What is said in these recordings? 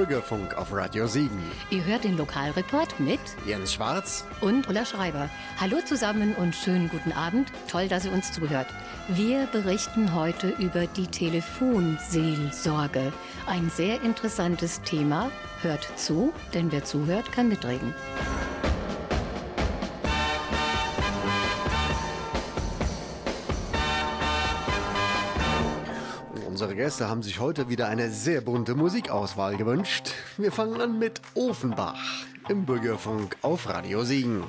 Bürgerfunk auf Radio Siegen. Ihr hört den Lokalreport mit Jens Schwarz und Ulla Schreiber. Hallo zusammen und schönen guten Abend. Toll, dass ihr uns zuhört. Wir berichten heute über die Telefonseelsorge. Ein sehr interessantes Thema. Hört zu, denn wer zuhört, kann mitreden. Unsere Gäste haben sich heute wieder eine sehr bunte Musikauswahl gewünscht. Wir fangen an mit Ofenbach im Bürgerfunk auf Radio Siegen.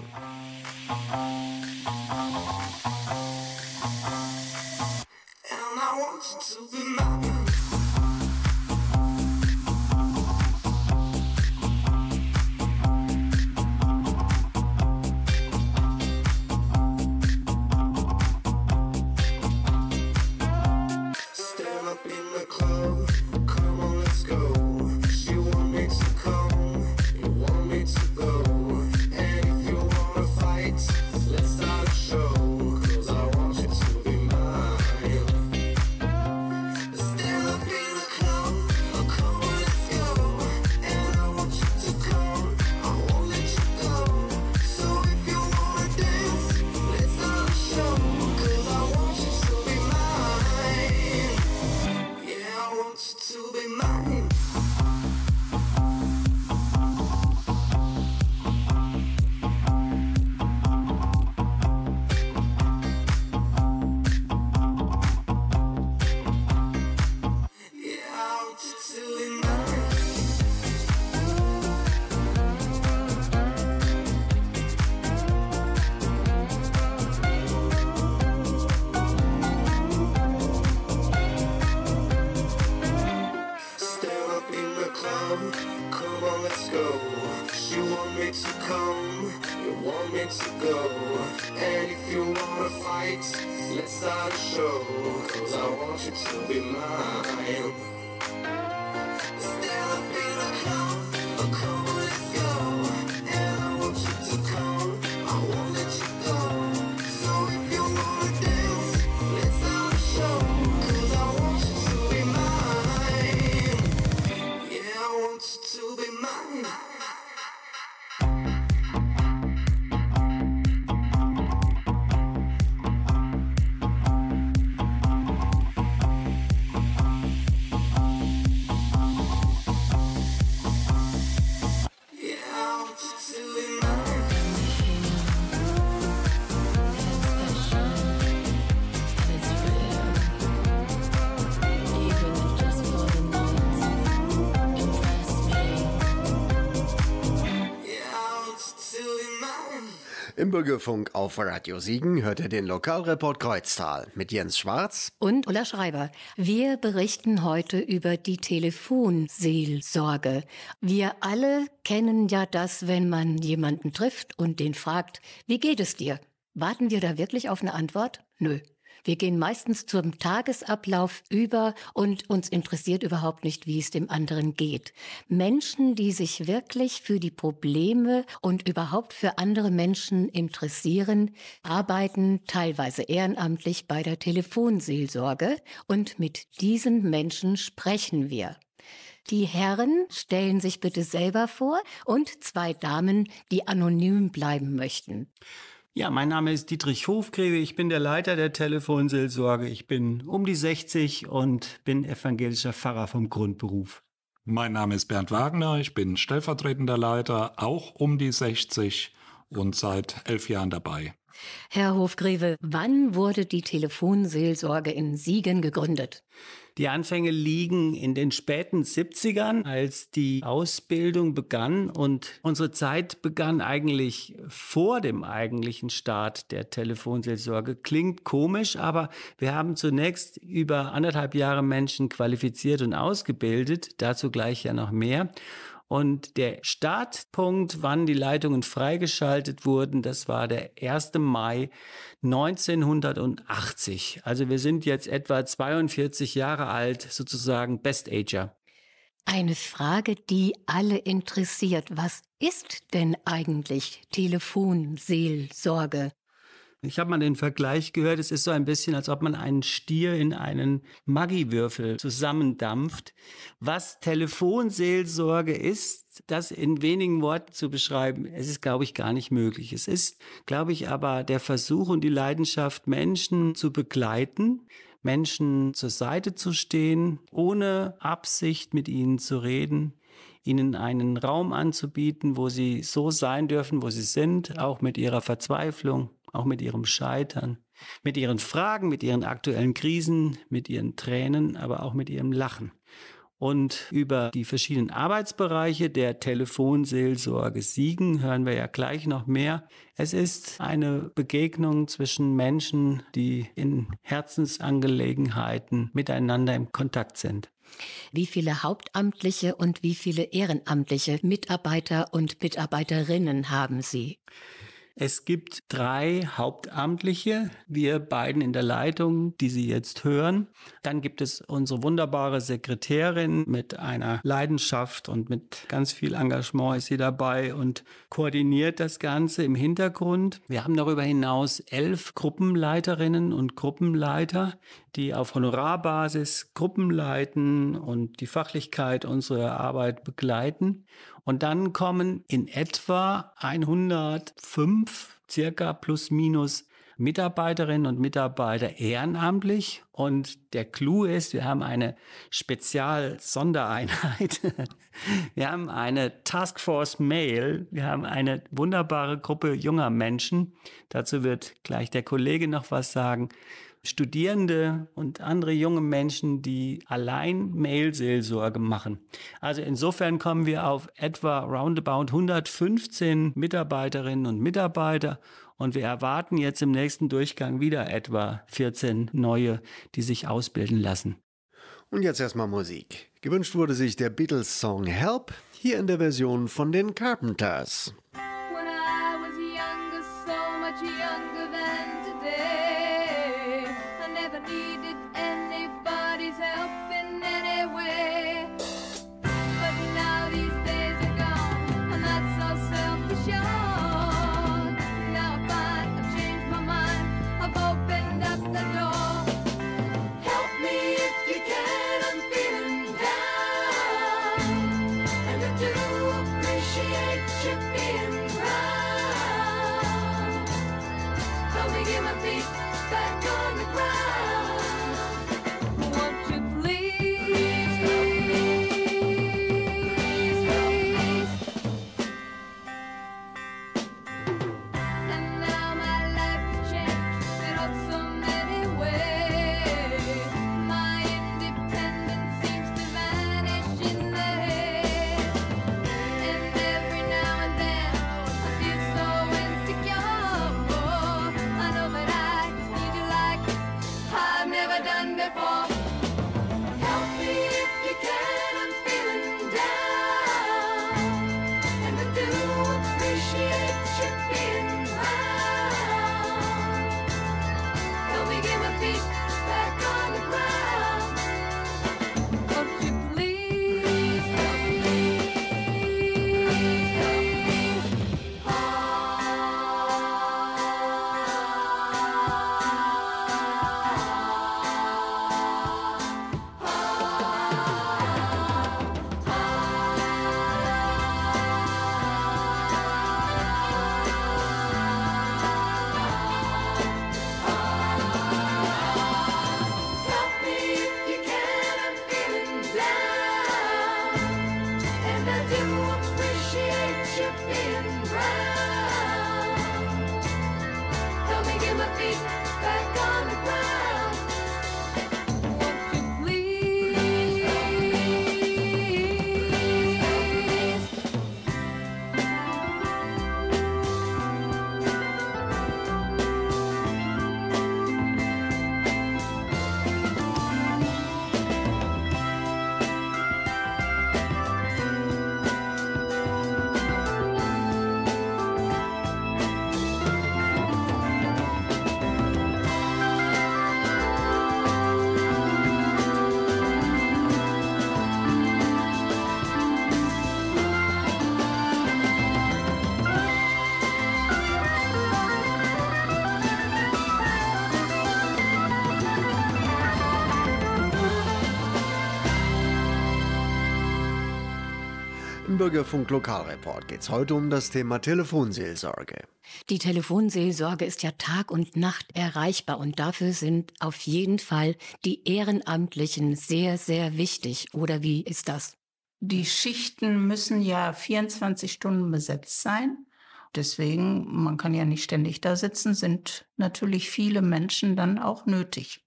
wants to be mine. Im Bürgerfunk auf Radio Siegen hört ihr den Lokalreport Kreuztal mit Jens Schwarz und Ulla Schreiber. Wir berichten heute über die Telefonseelsorge. Wir alle kennen ja das, wenn man jemanden trifft und den fragt, wie geht es dir? Warten wir da wirklich auf eine Antwort? Nö. Wir gehen meistens zum Tagesablauf über und uns interessiert überhaupt nicht, wie es dem anderen geht. Menschen, die sich wirklich für die Probleme und überhaupt für andere Menschen interessieren, arbeiten teilweise ehrenamtlich bei der Telefonseelsorge und mit diesen Menschen sprechen wir. Die Herren stellen sich bitte selber vor und zwei Damen, die anonym bleiben möchten. Ja, mein Name ist Dietrich Hofgreve. Ich bin der Leiter der Telefonseelsorge. Ich bin um die 60 und bin evangelischer Pfarrer vom Grundberuf. Mein Name ist Bernd Wagner. Ich bin stellvertretender Leiter, auch um die 60 und seit elf Jahren dabei. Herr Hofgreve, wann wurde die Telefonseelsorge in Siegen gegründet? Die Anfänge liegen in den späten 70ern, als die Ausbildung begann und unsere Zeit begann eigentlich vor dem eigentlichen Start der Telefonseelsorge. Klingt komisch, aber wir haben zunächst über anderthalb Jahre Menschen qualifiziert und ausgebildet, dazu gleich ja noch mehr. Und der Startpunkt, wann die Leitungen freigeschaltet wurden, das war der 1. Mai 1980. Also wir sind jetzt etwa 42 Jahre alt, sozusagen Best Ager. Eine Frage, die alle interessiert. Was ist denn eigentlich Telefonseelsorge? Ich habe mal den Vergleich gehört, es ist so ein bisschen, als ob man einen Stier in einen Maggiwürfel zusammendampft. Was Telefonseelsorge ist, das in wenigen Worten zu beschreiben, es ist, glaube ich, gar nicht möglich. Es ist, glaube ich, aber der Versuch und die Leidenschaft, Menschen zu begleiten, Menschen zur Seite zu stehen, ohne Absicht mit ihnen zu reden, ihnen einen Raum anzubieten, wo sie so sein dürfen, wo sie sind, auch mit ihrer Verzweiflung, auch mit ihrem Scheitern, mit ihren Fragen, mit ihren aktuellen Krisen, mit ihren Tränen, aber auch mit ihrem Lachen. Und über die verschiedenen Arbeitsbereiche der Telefonseelsorge Siegen hören wir ja gleich noch mehr. Es ist eine Begegnung zwischen Menschen, die in Herzensangelegenheiten miteinander im Kontakt sind. Wie viele hauptamtliche und wie viele ehrenamtliche Mitarbeiter und Mitarbeiterinnen haben Sie? Es gibt drei Hauptamtliche, wir beiden in der Leitung, die Sie jetzt hören. Dann gibt es unsere wunderbare Sekretärin mit einer Leidenschaft und mit ganz viel Engagement ist sie dabei und koordiniert das Ganze im Hintergrund. Wir haben darüber hinaus elf Gruppenleiterinnen und Gruppenleiter, die auf Honorarbasis Gruppen leiten und die Fachlichkeit unserer Arbeit begleiten. Und dann kommen in etwa 105 circa plus minus Mitarbeiterinnen und Mitarbeiter ehrenamtlich. Und der Clou ist, wir haben eine Spezial-Sondereinheit. Wir haben eine Taskforce Mail. Wir haben eine wunderbare Gruppe junger Menschen. Dazu wird gleich der Kollege noch was sagen. Studierende und andere junge Menschen, die allein Mailseelsorge machen. Also insofern kommen wir auf etwa roundabout 115 Mitarbeiterinnen und Mitarbeiter und wir erwarten jetzt im nächsten Durchgang wieder etwa 14 neue, die sich ausbilden lassen. Und jetzt erstmal Musik. Gewünscht wurde sich der Beatles-Song Help, hier in der Version von den Carpenters. Bürgerfunk Lokalreport geht es heute um das Thema Telefonseelsorge. Die Telefonseelsorge ist ja Tag und Nacht erreichbar und dafür sind auf jeden Fall die Ehrenamtlichen sehr, sehr wichtig. Oder wie ist das? Die Schichten müssen ja 24 Stunden besetzt sein. Deswegen, man kann ja nicht ständig da sitzen, sind natürlich viele Menschen dann auch nötig.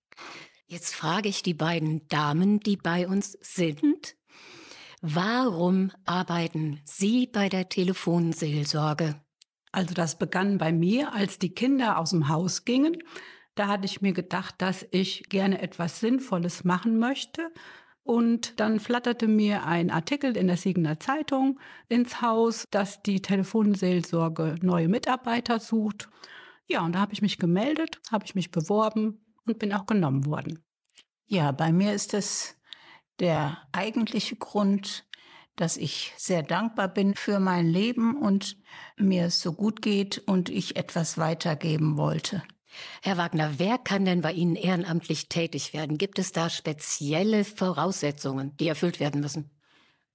Jetzt frage ich die beiden Damen, die bei uns sind. Warum arbeiten Sie bei der Telefonseelsorge? Also das begann bei mir, als die Kinder aus dem Haus gingen. Da hatte ich mir gedacht, dass ich gerne etwas Sinnvolles machen möchte. Und dann flatterte mir ein Artikel in der Siegener Zeitung ins Haus, dass die Telefonseelsorge neue Mitarbeiter sucht. Ja, und da habe ich mich gemeldet, habe ich mich beworben und bin auch genommen worden. Ja, bei mir ist es der eigentliche Grund, dass ich sehr dankbar bin für mein Leben und mir es so gut geht und ich etwas weitergeben wollte. Herr Wagner, wer kann denn bei Ihnen ehrenamtlich tätig werden? Gibt es da spezielle Voraussetzungen, die erfüllt werden müssen?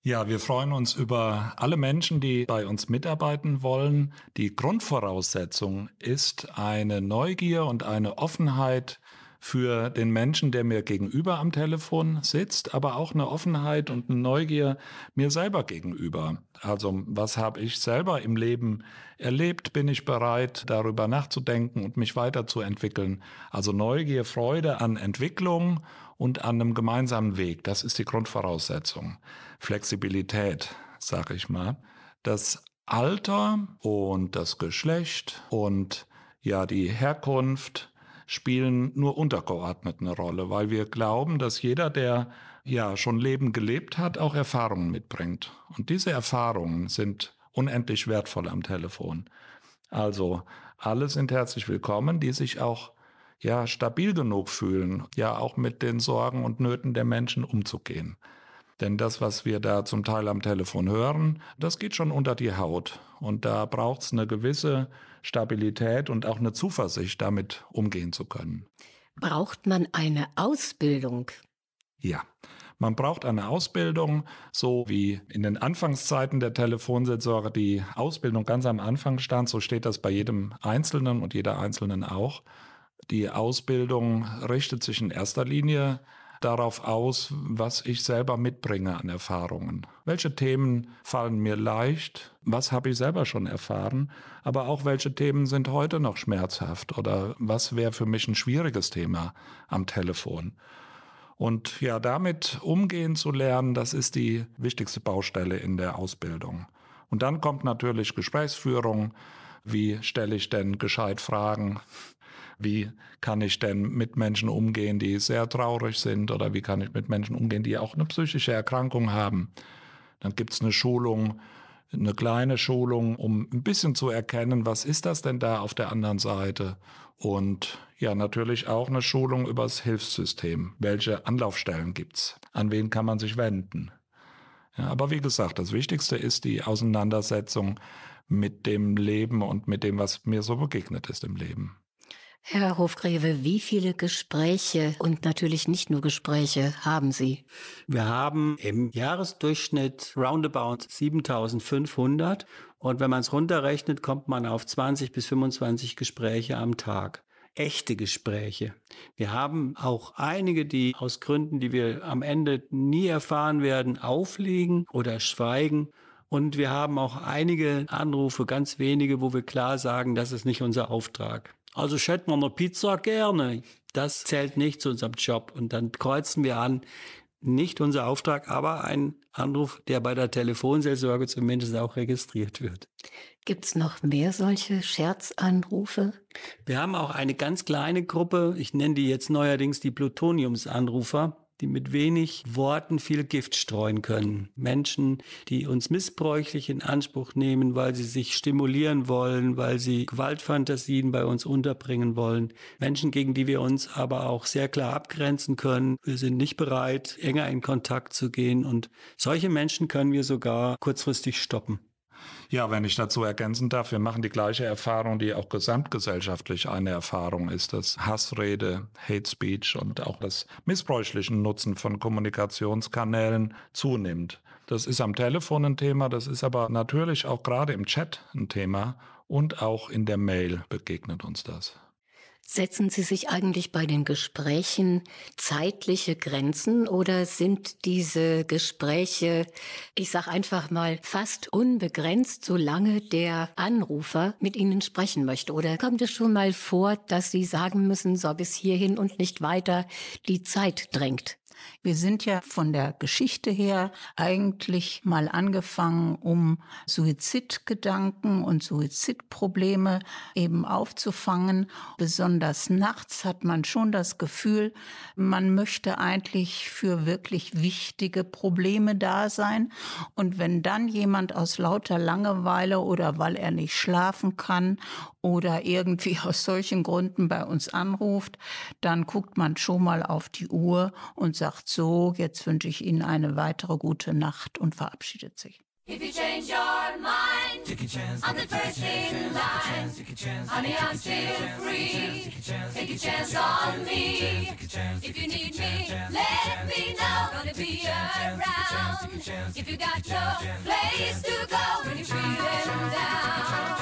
Ja, wir freuen uns über alle Menschen, die bei uns mitarbeiten wollen. Die Grundvoraussetzung ist eine Neugier und eine Offenheit für den Menschen, der mir gegenüber am Telefon sitzt, aber auch eine Offenheit und eine Neugier mir selber gegenüber. Also was habe ich selber im Leben erlebt? Bin ich bereit, darüber nachzudenken und mich weiterzuentwickeln? Also Neugier, Freude an Entwicklung und an einem gemeinsamen Weg. Das ist die Grundvoraussetzung. Flexibilität, sage ich mal. Das Alter und das Geschlecht und ja die Herkunft spielen nur untergeordnet eine Rolle, weil wir glauben, dass jeder, der ja schon Leben gelebt hat, auch Erfahrungen mitbringt. Und diese Erfahrungen sind unendlich wertvoll am Telefon. Also alle sind herzlich willkommen, die sich auch ja stabil genug fühlen, ja auch mit den Sorgen und Nöten der Menschen umzugehen. Denn das, was wir da zum Teil am Telefon hören, das geht schon unter die Haut. Und da braucht es eine gewisse Stabilität und auch eine Zuversicht, damit umgehen zu können. Braucht man eine Ausbildung? Ja. Man braucht eine Ausbildung, so wie in den Anfangszeiten der Telefonseelsorge die Ausbildung ganz am Anfang stand, so steht das bei jedem Einzelnen und jeder Einzelnen auch. Die Ausbildung richtet sich in erster Linie darauf aus, was ich selber mitbringe an Erfahrungen. Welche Themen fallen mir leicht? Was habe ich selber schon erfahren? Aber auch welche Themen sind heute noch schmerzhaft? Oder was wäre für mich ein schwieriges Thema am Telefon? Und ja, damit umgehen zu lernen, das ist die wichtigste Baustelle in der Ausbildung. Und dann kommt natürlich Gesprächsführung. Wie stelle ich denn gescheit Fragen? Wie kann ich denn mit Menschen umgehen, die sehr traurig sind oder wie kann ich mit Menschen umgehen, die auch eine psychische Erkrankung haben? Dann gibt es eine Schulung, eine kleine Schulung, um ein bisschen zu erkennen, was ist das denn da auf der anderen Seite? Und ja, natürlich auch eine Schulung übers Hilfssystem. Welche Anlaufstellen gibt's? An wen kann man sich wenden? Ja, aber wie gesagt, das Wichtigste ist die Auseinandersetzung mit dem Leben und mit dem, was mir so begegnet ist im Leben. Herr Hofgreve, wie viele Gespräche und natürlich nicht nur Gespräche haben Sie? Wir haben im Jahresdurchschnitt roundabout 7500 und wenn man es runterrechnet, kommt man auf 20 bis 25 Gespräche am Tag. Echte Gespräche. Wir haben auch einige, die aus Gründen, die wir am Ende nie erfahren werden, aufliegen oder schweigen. Und wir haben auch einige Anrufe, ganz wenige, wo wir klar sagen, das ist nicht unser Auftrag. Also hätte mal eine Pizza gerne. Das zählt nicht zu unserem Job. Und dann kreuzen wir an, nicht unser Auftrag, aber ein Anruf, der bei der Telefonseelsorge zumindest auch registriert wird. Gibt es noch mehr solche Scherzanrufe? Wir haben auch eine ganz kleine Gruppe, ich nenne die jetzt neuerdings die Plutoniumsanrufer die mit wenig Worten viel Gift streuen können. Menschen, die uns missbräuchlich in Anspruch nehmen, weil sie sich stimulieren wollen, weil sie Gewaltfantasien bei uns unterbringen wollen. Menschen, gegen die wir uns aber auch sehr klar abgrenzen können. Wir sind nicht bereit, enger in Kontakt zu gehen und solche Menschen können wir sogar kurzfristig stoppen. Ja, wenn ich dazu ergänzen darf, wir machen die gleiche Erfahrung, die auch gesamtgesellschaftlich eine Erfahrung ist, dass Hassrede, Hate Speech und auch das missbräuchliche Nutzen von Kommunikationskanälen zunimmt. Das ist am Telefon ein Thema, das ist aber natürlich auch gerade im Chat ein Thema und auch in der Mail begegnet uns das. Setzen Sie sich eigentlich bei den Gesprächen zeitliche Grenzen oder sind diese Gespräche, ich sage einfach mal, fast unbegrenzt, solange der Anrufer mit Ihnen sprechen möchte? Oder kommt es schon mal vor, dass Sie sagen müssen, so bis hierhin und nicht weiter, die Zeit drängt? Wir sind ja von der Geschichte her eigentlich mal angefangen, um Suizidgedanken und Suizidprobleme eben aufzufangen. Besonders nachts hat man schon das Gefühl, man möchte eigentlich für wirklich wichtige Probleme da sein. Und wenn dann jemand aus lauter Langeweile oder weil er nicht schlafen kann oder irgendwie aus solchen Gründen bei uns anruft, dann guckt man schon mal auf die Uhr und sagt, sagt so, jetzt wünsche ich Ihnen eine weitere gute Nacht und verabschiedet sich. If you change your mind, take a chance, on the first in line. Honey, I'm still free. Take a chance on me. If you need me, let me know. Gonna be around. If you got no place to go when you're feeling down.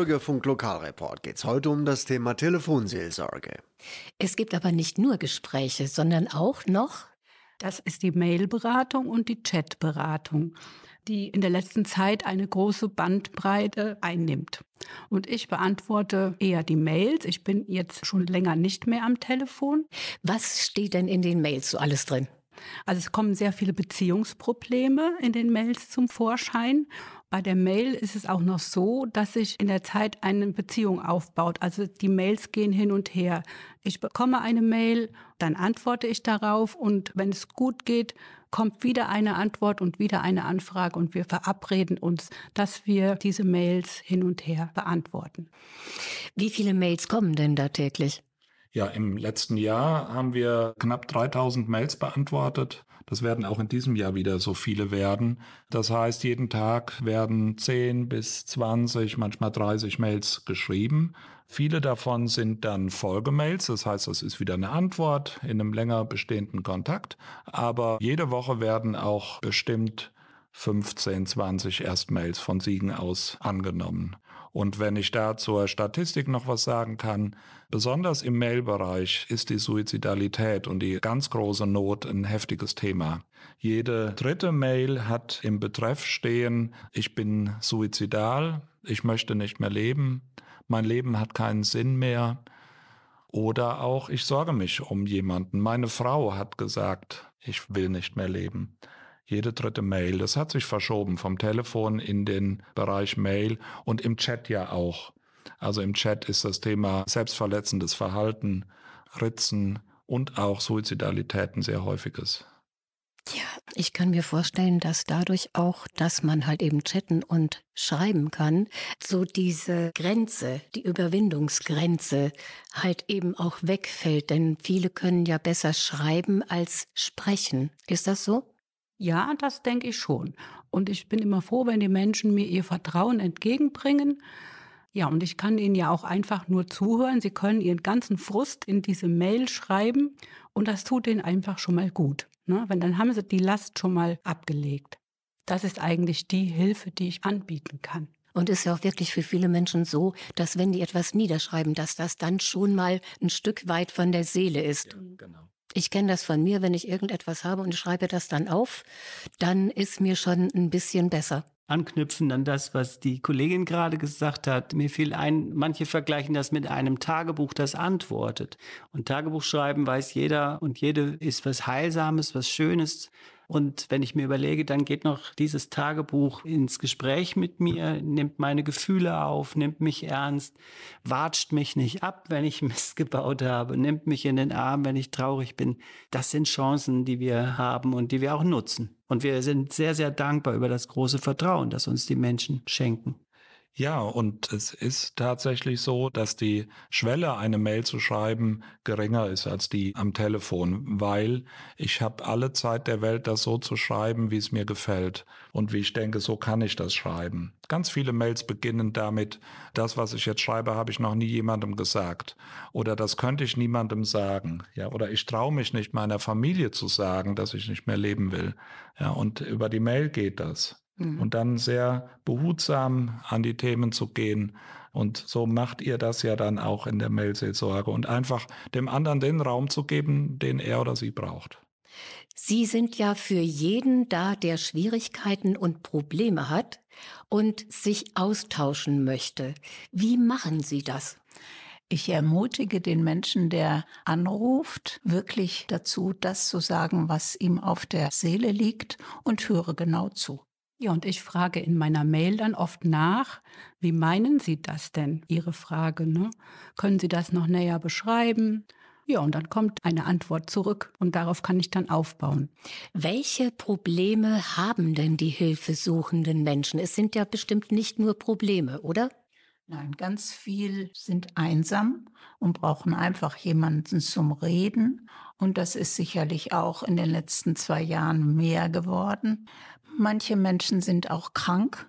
Bürgerfunk Lokalreport geht es heute um das Thema Telefonseelsorge. Es gibt aber nicht nur Gespräche, sondern auch noch. Das ist die Mailberatung und die Chatberatung, die in der letzten Zeit eine große Bandbreite einnimmt. Und ich beantworte eher die Mails. Ich bin jetzt schon länger nicht mehr am Telefon. Was steht denn in den Mails so alles drin? Also es kommen sehr viele Beziehungsprobleme in den Mails zum Vorschein. Bei der Mail ist es auch noch so, dass sich in der Zeit eine Beziehung aufbaut. Also die Mails gehen hin und her. Ich bekomme eine Mail, dann antworte ich darauf und wenn es gut geht, kommt wieder eine Antwort und wieder eine Anfrage und wir verabreden uns, dass wir diese Mails hin und her beantworten. Wie viele Mails kommen denn da täglich? Ja, im letzten Jahr haben wir knapp 3000 Mails beantwortet. Das werden auch in diesem Jahr wieder so viele werden. Das heißt, jeden Tag werden 10 bis 20, manchmal 30 Mails geschrieben. Viele davon sind dann Folgemails, das heißt, das ist wieder eine Antwort in einem länger bestehenden Kontakt. Aber jede Woche werden auch bestimmt 15, 20 Erstmails von Siegen aus angenommen. Und wenn ich da zur Statistik noch was sagen kann, besonders im Mailbereich ist die Suizidalität und die ganz große Not ein heftiges Thema. Jede dritte Mail hat im Betreff stehen, ich bin suizidal, ich möchte nicht mehr leben, mein Leben hat keinen Sinn mehr. Oder auch, ich sorge mich um jemanden. Meine Frau hat gesagt, ich will nicht mehr leben jede dritte Mail. Das hat sich verschoben vom Telefon in den Bereich Mail und im Chat ja auch. Also im Chat ist das Thema selbstverletzendes Verhalten, Ritzen und auch Suizidalität ein sehr häufiges. Ja, ich kann mir vorstellen, dass dadurch auch, dass man halt eben chatten und schreiben kann, so diese Grenze, die Überwindungsgrenze halt eben auch wegfällt. Denn viele können ja besser schreiben als sprechen. Ist das so? Ja, das denke ich schon. Und ich bin immer froh, wenn die Menschen mir ihr Vertrauen entgegenbringen. Ja, und ich kann ihnen ja auch einfach nur zuhören. Sie können ihren ganzen Frust in diese Mail schreiben und das tut ihnen einfach schon mal gut. Ne? Wenn dann haben sie die Last schon mal abgelegt. Das ist eigentlich die Hilfe, die ich anbieten kann. Und ist ja auch wirklich für viele Menschen so, dass wenn die etwas niederschreiben, dass das dann schon mal ein Stück weit von der Seele ist. Ja, genau. Ich kenne das von mir, wenn ich irgendetwas habe und schreibe das dann auf, dann ist mir schon ein bisschen besser. Anknüpfen an das, was die Kollegin gerade gesagt hat. Mir fiel ein, manche vergleichen das mit einem Tagebuch, das antwortet. Und Tagebuch schreiben weiß jeder und jede ist was Heilsames, was Schönes. Und wenn ich mir überlege, dann geht noch dieses Tagebuch ins Gespräch mit mir, nimmt meine Gefühle auf, nimmt mich ernst, watscht mich nicht ab, wenn ich Mist gebaut habe, nimmt mich in den Arm, wenn ich traurig bin. Das sind Chancen, die wir haben und die wir auch nutzen. Und wir sind sehr, sehr dankbar über das große Vertrauen, das uns die Menschen schenken. Ja, und es ist tatsächlich so, dass die Schwelle, eine Mail zu schreiben, geringer ist als die am Telefon, weil ich habe alle Zeit der Welt, das so zu schreiben, wie es mir gefällt und wie ich denke, so kann ich das schreiben. Ganz viele Mails beginnen damit, das, was ich jetzt schreibe, habe ich noch nie jemandem gesagt oder das könnte ich niemandem sagen, ja, oder ich traue mich nicht meiner Familie zu sagen, dass ich nicht mehr leben will. Ja, und über die Mail geht das. Mhm. Und dann sehr behutsam an die Themen zu gehen. Und so macht ihr das ja dann auch in der Mailseelsorge und einfach dem anderen den Raum zu geben, den er oder sie braucht. Sie sind ja für jeden da, der Schwierigkeiten und Probleme hat und sich austauschen möchte. Wie machen Sie das? Ich ermutige den Menschen, der anruft, wirklich dazu, das zu sagen, was ihm auf der Seele liegt und höre genau zu. Ja, und ich frage in meiner Mail dann oft nach, wie meinen Sie das denn, Ihre Frage? Ne? Können Sie das noch näher beschreiben? Ja, und dann kommt eine Antwort zurück und darauf kann ich dann aufbauen. Welche Probleme haben denn die hilfesuchenden Menschen? Es sind ja bestimmt nicht nur Probleme, oder? Nein, ganz viel sind einsam und brauchen einfach jemanden zum Reden. Und das ist sicherlich auch in den letzten zwei Jahren mehr geworden. Manche Menschen sind auch krank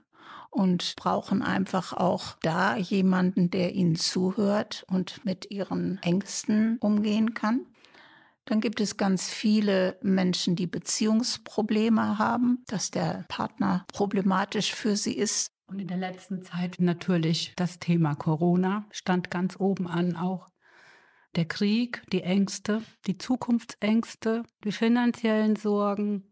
und brauchen einfach auch da jemanden, der ihnen zuhört und mit ihren Ängsten umgehen kann. Dann gibt es ganz viele Menschen, die Beziehungsprobleme haben, dass der Partner problematisch für sie ist. Und in der letzten Zeit natürlich das Thema Corona stand ganz oben an, auch der Krieg, die Ängste, die Zukunftsängste, die finanziellen Sorgen,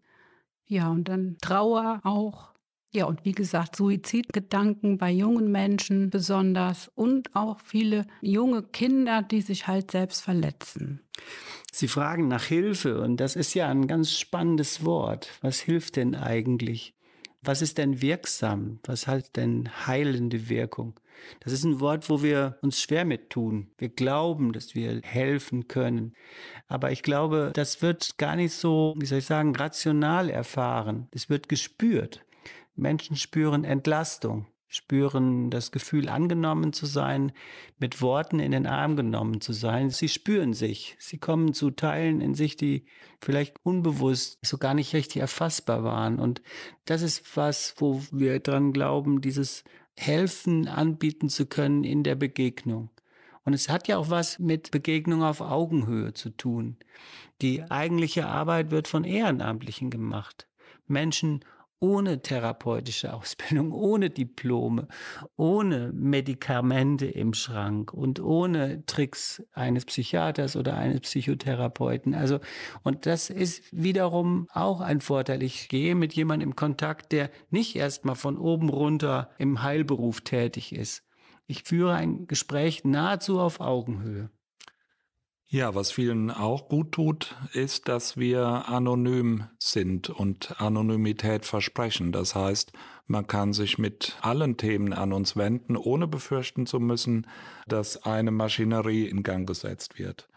ja, und dann Trauer auch. Ja, und wie gesagt, Suizidgedanken bei jungen Menschen besonders und auch viele junge Kinder, die sich halt selbst verletzen. Sie fragen nach Hilfe und das ist ja ein ganz spannendes Wort. Was hilft denn eigentlich? Was ist denn wirksam? Was hat denn heilende Wirkung? Das ist ein Wort, wo wir uns schwer mit tun. Wir glauben, dass wir helfen können. Aber ich glaube, das wird gar nicht so, wie soll ich sagen, rational erfahren. Es wird gespürt. Menschen spüren Entlastung spüren das Gefühl, angenommen zu sein, mit Worten in den Arm genommen zu sein. Sie spüren sich. Sie kommen zu Teilen in sich, die vielleicht unbewusst so gar nicht richtig erfassbar waren. Und das ist was, wo wir dran glauben, dieses Helfen anbieten zu können in der Begegnung. Und es hat ja auch was mit Begegnung auf Augenhöhe zu tun. Die eigentliche Arbeit wird von Ehrenamtlichen gemacht. Menschen ohne therapeutische Ausbildung, ohne Diplome, ohne Medikamente im Schrank und ohne Tricks eines Psychiaters oder eines Psychotherapeuten. Also, und das ist wiederum auch ein Vorteil. Ich gehe mit jemandem in Kontakt, der nicht erstmal von oben runter im Heilberuf tätig ist. Ich führe ein Gespräch nahezu auf Augenhöhe. Ja, was vielen auch gut tut, ist, dass wir anonym sind und Anonymität versprechen. Das heißt, man kann sich mit allen Themen an uns wenden, ohne befürchten zu müssen, dass eine Maschinerie in Gang gesetzt wird.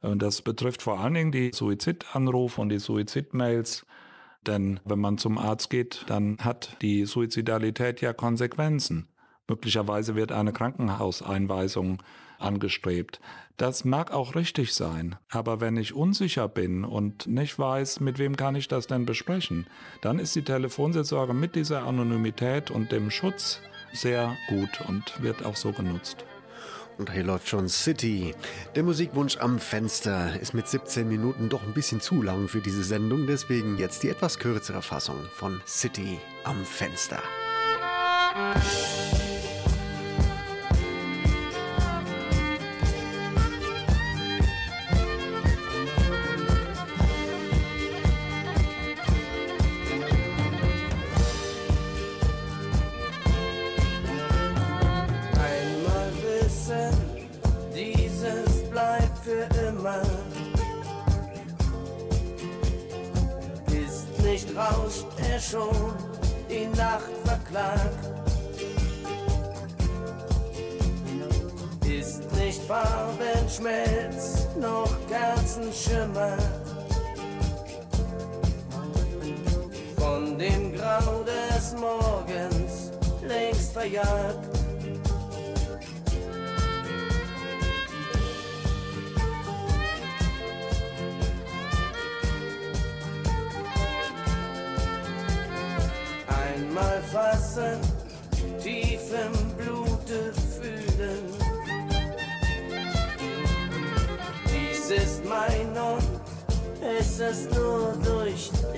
Und das betrifft vor allen Dingen die Suizidanrufe und die Suizidmails. Denn wenn man zum Arzt geht, dann hat die Suizidalität ja Konsequenzen. Möglicherweise wird eine Krankenhauseinweisung angestrebt. Das mag auch richtig sein, aber wenn ich unsicher bin und nicht weiß, mit wem kann ich das denn besprechen, dann ist die Telefonseelsorge mit dieser Anonymität und dem Schutz sehr gut und wird auch so genutzt. Und hier läuft schon City. Der Musikwunsch am Fenster ist mit 17 Minuten doch ein bisschen zu lang für diese Sendung, deswegen jetzt die etwas kürzere Fassung von City am Fenster. Er schon, die Nacht verklagt. Ist nicht Farbenschmelz, noch Kerzenschimmer. Von dem Grau des Morgens längst verjagt.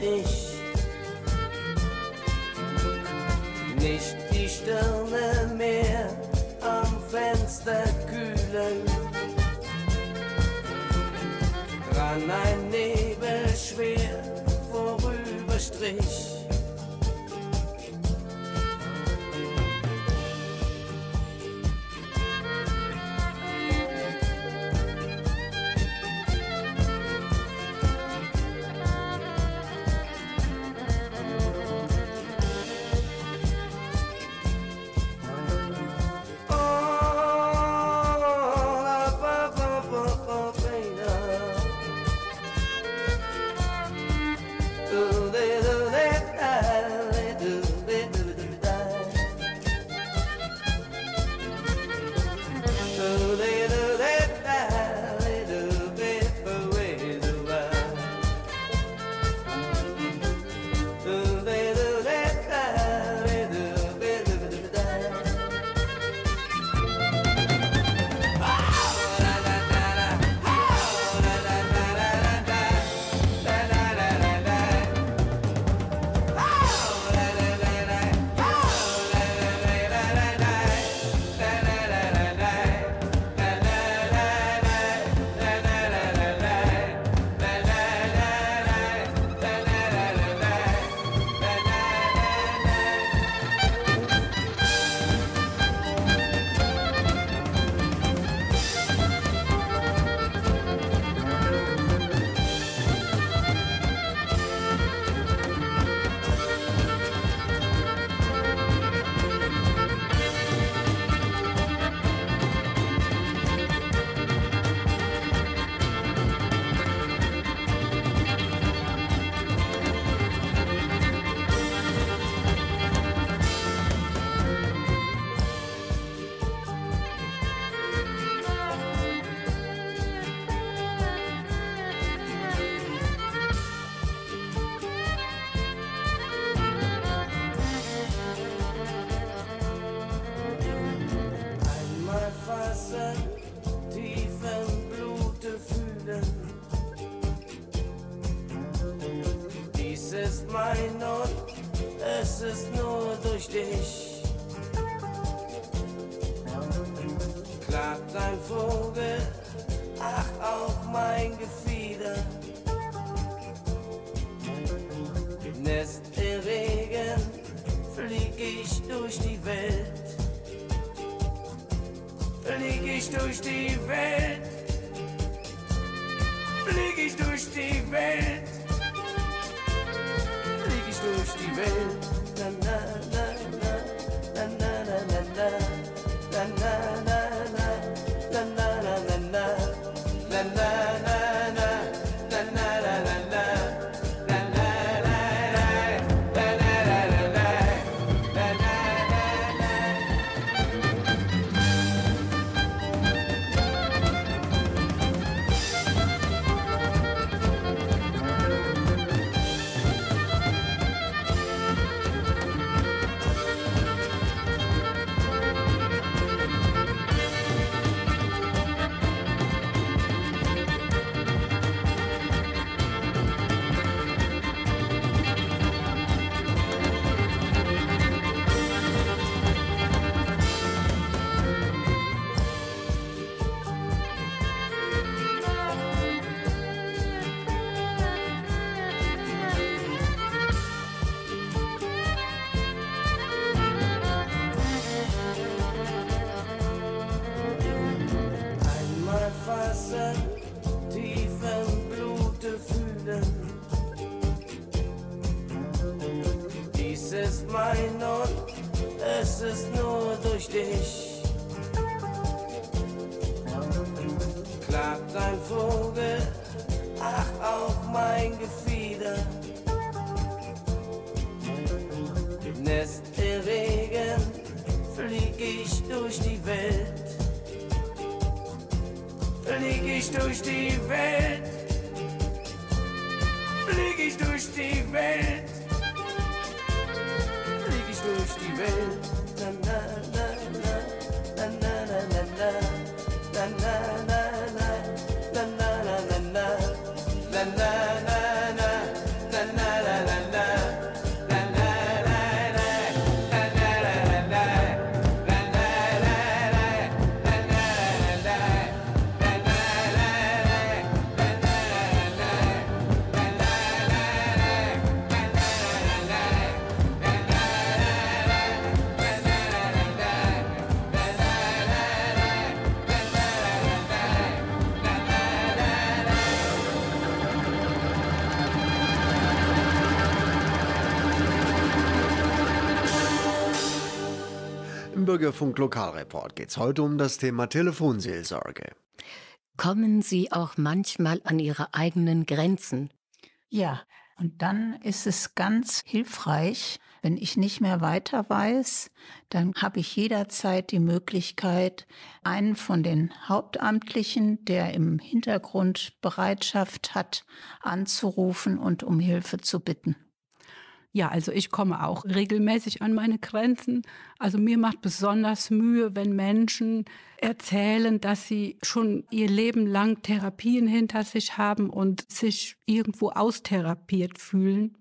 Durch Vogel, ach auch mein Gefieder. Nest im Regen, flieg ich durch die Welt. Flieg ich durch die Welt. Flieg ich durch die Welt. Flieg ich durch die Welt. Na, na, na, sagt ein Vogel, ach auch mein Gefieder. Im Nest der Regen flieg ich durch die Welt. Flieg ich durch die Welt. Flieg ich durch die Welt. Bürgerfunk Lokalreport geht es heute um das Thema Telefonseelsorge. Kommen Sie auch manchmal an Ihre eigenen Grenzen? Ja, und dann ist es ganz hilfreich, wenn ich nicht mehr weiter weiß, dann habe ich jederzeit die Möglichkeit, einen von den Hauptamtlichen, der im Hintergrund Bereitschaft hat, anzurufen und um Hilfe zu bitten. Ja, also ich komme auch regelmäßig an meine Grenzen. Also mir macht besonders Mühe, wenn Menschen erzählen, dass sie schon ihr Leben lang Therapien hinter sich haben und sich irgendwo austherapiert fühlen.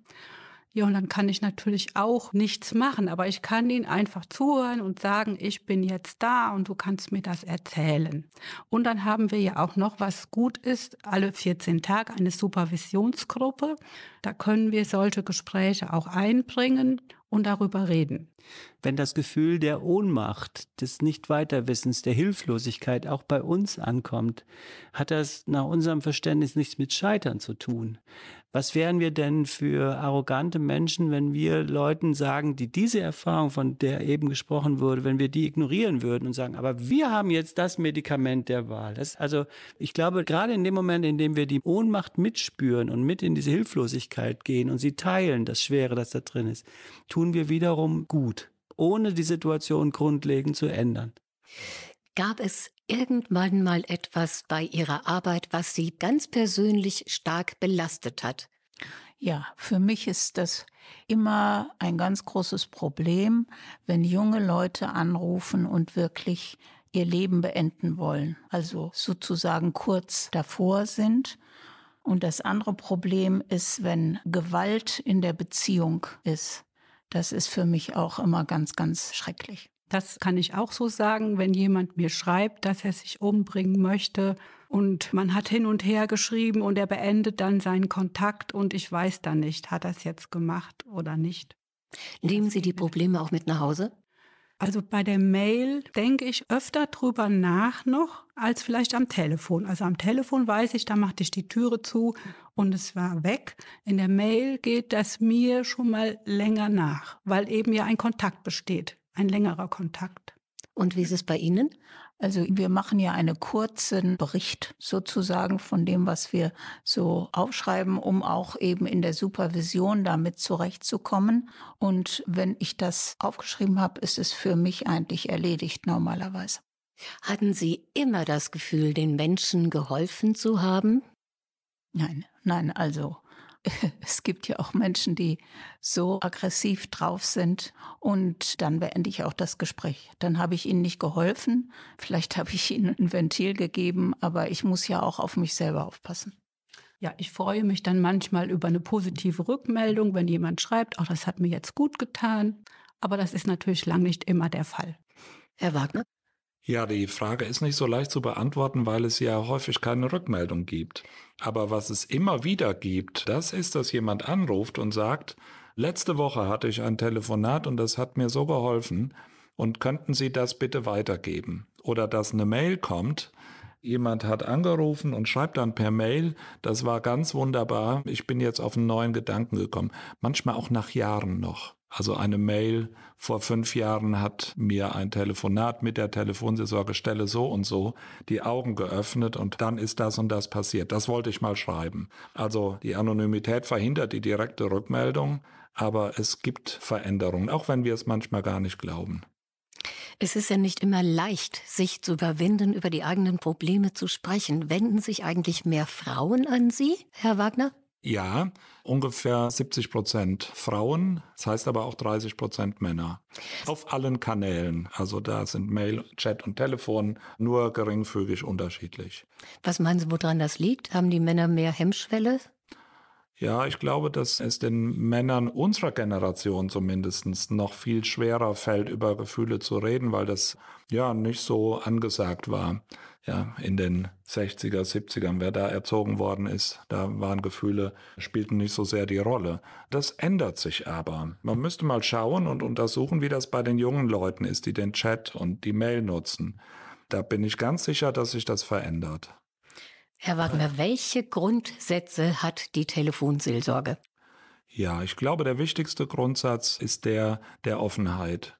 Ja, und dann kann ich natürlich auch nichts machen, aber ich kann ihnen einfach zuhören und sagen, ich bin jetzt da und du kannst mir das erzählen. Und dann haben wir ja auch noch, was gut ist, alle 14 Tage eine Supervisionsgruppe. Da können wir solche Gespräche auch einbringen und darüber reden. Wenn das Gefühl der Ohnmacht, des Nichtweiterwissens, der Hilflosigkeit auch bei uns ankommt, hat das nach unserem Verständnis nichts mit Scheitern zu tun. Was wären wir denn für arrogante Menschen, wenn wir Leuten sagen, die diese Erfahrung, von der eben gesprochen wurde, wenn wir die ignorieren würden und sagen, aber wir haben jetzt das Medikament der Wahl. Das, also ich glaube, gerade in dem Moment, in dem wir die Ohnmacht mitspüren und mit in diese Hilflosigkeit gehen und sie teilen, das Schwere, das da drin ist, tun wir wiederum gut, ohne die Situation grundlegend zu ändern. Gab es irgendwann mal etwas bei Ihrer Arbeit, was Sie ganz persönlich stark belastet hat? Ja, für mich ist das immer ein ganz großes Problem, wenn junge Leute anrufen und wirklich ihr Leben beenden wollen, also sozusagen kurz davor sind Und das andere Problem ist, wenn Gewalt in der Beziehung ist. Das ist für mich auch immer ganz, ganz schrecklich. Das kann ich auch so sagen, wenn jemand mir schreibt, dass er sich umbringen möchte und man hat hin und her geschrieben und er beendet dann seinen Kontakt und ich weiß dann nicht, hat er es jetzt gemacht oder nicht. Nehmen Sie die Probleme auch mit nach Hause? Also bei der Mail denke ich öfter drüber nach noch als vielleicht am Telefon. Also am Telefon weiß ich, da machte ich die Türe zu und es war weg. In der Mail geht das mir schon mal länger nach, weil eben ja ein Kontakt besteht, ein längerer Kontakt. Und wie ist es bei Ihnen? Also wir machen ja einen kurzen Bericht sozusagen von dem, was wir so aufschreiben, um auch eben in der Supervision damit zurechtzukommen. Und wenn ich das aufgeschrieben habe, ist es für mich eigentlich erledigt normalerweise. Hatten Sie immer das Gefühl, den Menschen geholfen zu haben? Nein, nein, also es gibt ja auch Menschen, die so aggressiv drauf sind und dann beende ich auch das Gespräch. Dann habe ich ihnen nicht geholfen, vielleicht habe ich ihnen ein Ventil gegeben, aber ich muss ja auch auf mich selber aufpassen. Ja, ich freue mich dann manchmal über eine positive Rückmeldung, wenn jemand schreibt, auch das hat mir jetzt gut getan. Aber das ist natürlich lang nicht immer der Fall. Herr Wagner? Ja, die Frage ist nicht so leicht zu beantworten, weil es ja häufig keine Rückmeldung gibt. Aber was es immer wieder gibt, das ist, dass jemand anruft und sagt, letzte Woche hatte ich ein Telefonat und das hat mir so geholfen und könnten Sie das bitte weitergeben? Oder dass eine Mail kommt, jemand hat angerufen und schreibt dann per Mail, das war ganz wunderbar, ich bin jetzt auf einen neuen Gedanken gekommen. Manchmal auch nach Jahren noch. Also eine Mail vor fünf Jahren hat mir ein Telefonat mit der Telefonseelsorgestelle so und so die Augen geöffnet und dann ist das und das passiert. Das wollte ich mal schreiben. Also die Anonymität verhindert die direkte Rückmeldung, aber es gibt Veränderungen, auch wenn wir es manchmal gar nicht glauben. Es ist ja nicht immer leicht, sich zu überwinden, über die eigenen Probleme zu sprechen. Wenden sich eigentlich mehr Frauen an Sie, Herr Wagner? Ja, ungefähr 70 Prozent Frauen, das heißt aber auch 30 Prozent Männer. Auf allen Kanälen. Also da sind Mail, Chat und Telefon nur geringfügig unterschiedlich. Was meinen Sie, woran das liegt? Haben die Männer mehr Hemmschwelle? Ja, ich glaube, dass es den Männern unserer Generation zumindest noch viel schwerer fällt, über Gefühle zu reden, weil das ja nicht so angesagt war. Ja, in den 60er, 70ern, wer da erzogen worden ist, da waren Gefühle, spielten nicht so sehr die Rolle. Das ändert sich aber. Man müsste mal schauen und untersuchen, wie das bei den jungen Leuten ist, die den Chat und die Mail nutzen. Da bin ich ganz sicher, dass sich das verändert. Herr Wagner, welche Grundsätze hat die Telefonseelsorge? Ja, ich glaube, der wichtigste Grundsatz ist der der Offenheit.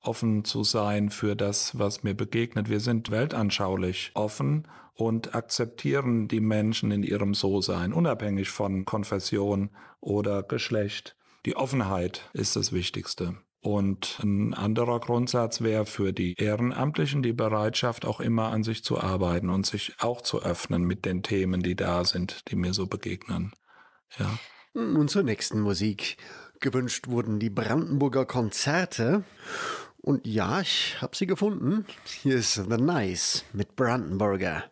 Offen zu sein für das, was mir begegnet. Wir sind weltanschaulich offen und akzeptieren die Menschen in ihrem So-Sein, unabhängig von Konfession oder Geschlecht. Die Offenheit ist das Wichtigste. Und ein anderer Grundsatz wäre für die Ehrenamtlichen die Bereitschaft, auch immer an sich zu arbeiten und sich auch zu öffnen mit den Themen, die da sind, die mir so begegnen. Ja. Nun zur nächsten Musik. Gewünscht wurden die Brandenburger Konzerte. Und ja, ich habe sie gefunden. Hier ist The Nice mit Brandenburger.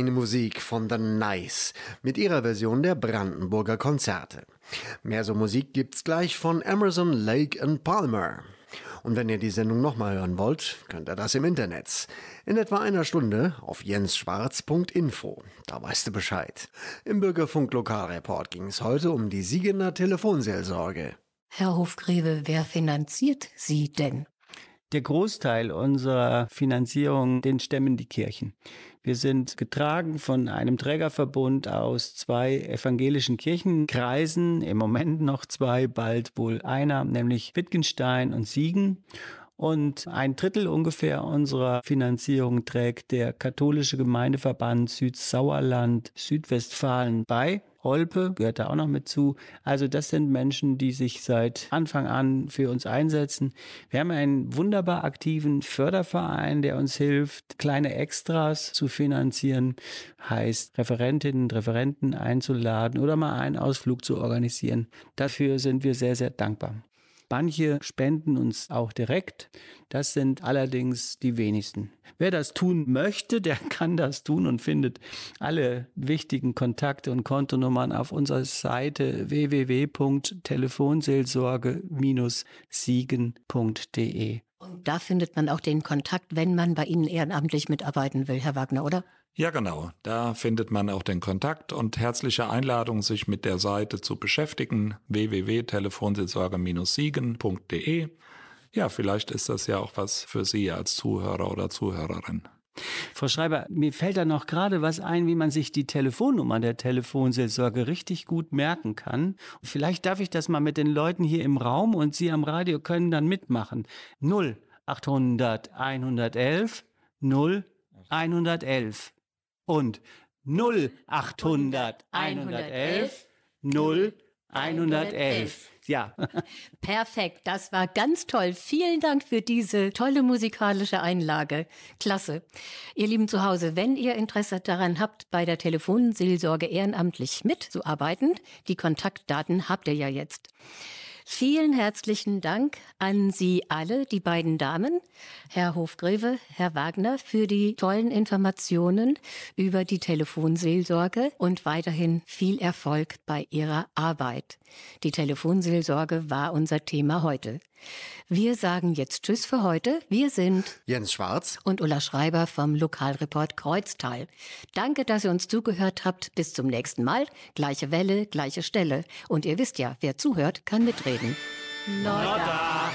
Feine Musik von The Nice mit ihrer Version der Brandenburger Konzerte. Mehr so Musik gibt's gleich von Emerson, Lake and Palmer. Und wenn ihr die Sendung nochmal hören wollt, könnt ihr das im Internet. In etwa einer Stunde auf jensschwarz.info. Da weißt du Bescheid. Im Bürgerfunk Lokalreport ging es heute um die Siegener Telefonseelsorge. Herr Hofgreve, wer finanziert Sie denn? Der Großteil unserer Finanzierung, den stemmen die Kirchen. Wir sind getragen von einem Trägerverbund aus zwei evangelischen Kirchenkreisen, im Moment noch zwei, bald wohl einer, nämlich Wittgenstein und Siegen. Und ein Drittel ungefähr unserer Finanzierung trägt der katholische Gemeindeverband Südsauerland Südwestfalen bei. Olpe gehört da auch noch mit zu. Also das sind Menschen, die sich seit Anfang an für uns einsetzen. Wir haben einen wunderbar aktiven Förderverein, der uns hilft, kleine Extras zu finanzieren, heißt Referentinnen und Referenten einzuladen oder mal einen Ausflug zu organisieren. Dafür sind wir sehr, sehr dankbar. Manche spenden uns auch direkt. Das sind allerdings die wenigsten. Wer das tun möchte, der kann das tun und findet alle wichtigen Kontakte und Kontonummern auf unserer Seite www.telefonseelsorge-siegen.de. Und da findet man auch den Kontakt, wenn man bei Ihnen ehrenamtlich mitarbeiten will, Herr Wagner, oder? Ja, genau. Da findet man auch den Kontakt und herzliche Einladung, sich mit der Seite zu beschäftigen. www.telefonseelsorge-siegen.de. Ja, vielleicht ist das ja auch was für Sie als Zuhörer oder Zuhörerin. Frau Schreiber, mir fällt da noch gerade was ein, wie man sich die Telefonnummer der Telefonseelsorge richtig gut merken kann. Vielleicht darf ich das mal mit den Leuten hier im Raum und Sie am Radio können dann mitmachen. 0 800 111 0 111 und 0 800 111 0 111. Ja. Perfekt, das war ganz toll. Vielen Dank für diese tolle musikalische Einlage. Klasse. Ihr Lieben zu Hause, wenn ihr Interesse daran habt, bei der Telefonseelsorge ehrenamtlich mitzuarbeiten, die Kontaktdaten habt ihr ja jetzt. Vielen herzlichen Dank an Sie alle, die beiden Damen, Herr Hofgreve, Herr Wagner, für die tollen Informationen über die Telefonseelsorge und weiterhin viel Erfolg bei Ihrer Arbeit. Die Telefonseelsorge war unser Thema heute. Wir sagen jetzt Tschüss für heute. Wir sind Jens Schwarz und Ulla Schreiber vom Lokalreport Kreuztal. Danke, dass ihr uns zugehört habt. Bis zum nächsten Mal. Gleiche Welle, gleiche Stelle. Und ihr wisst ja, wer zuhört, kann mitreden. Nordda.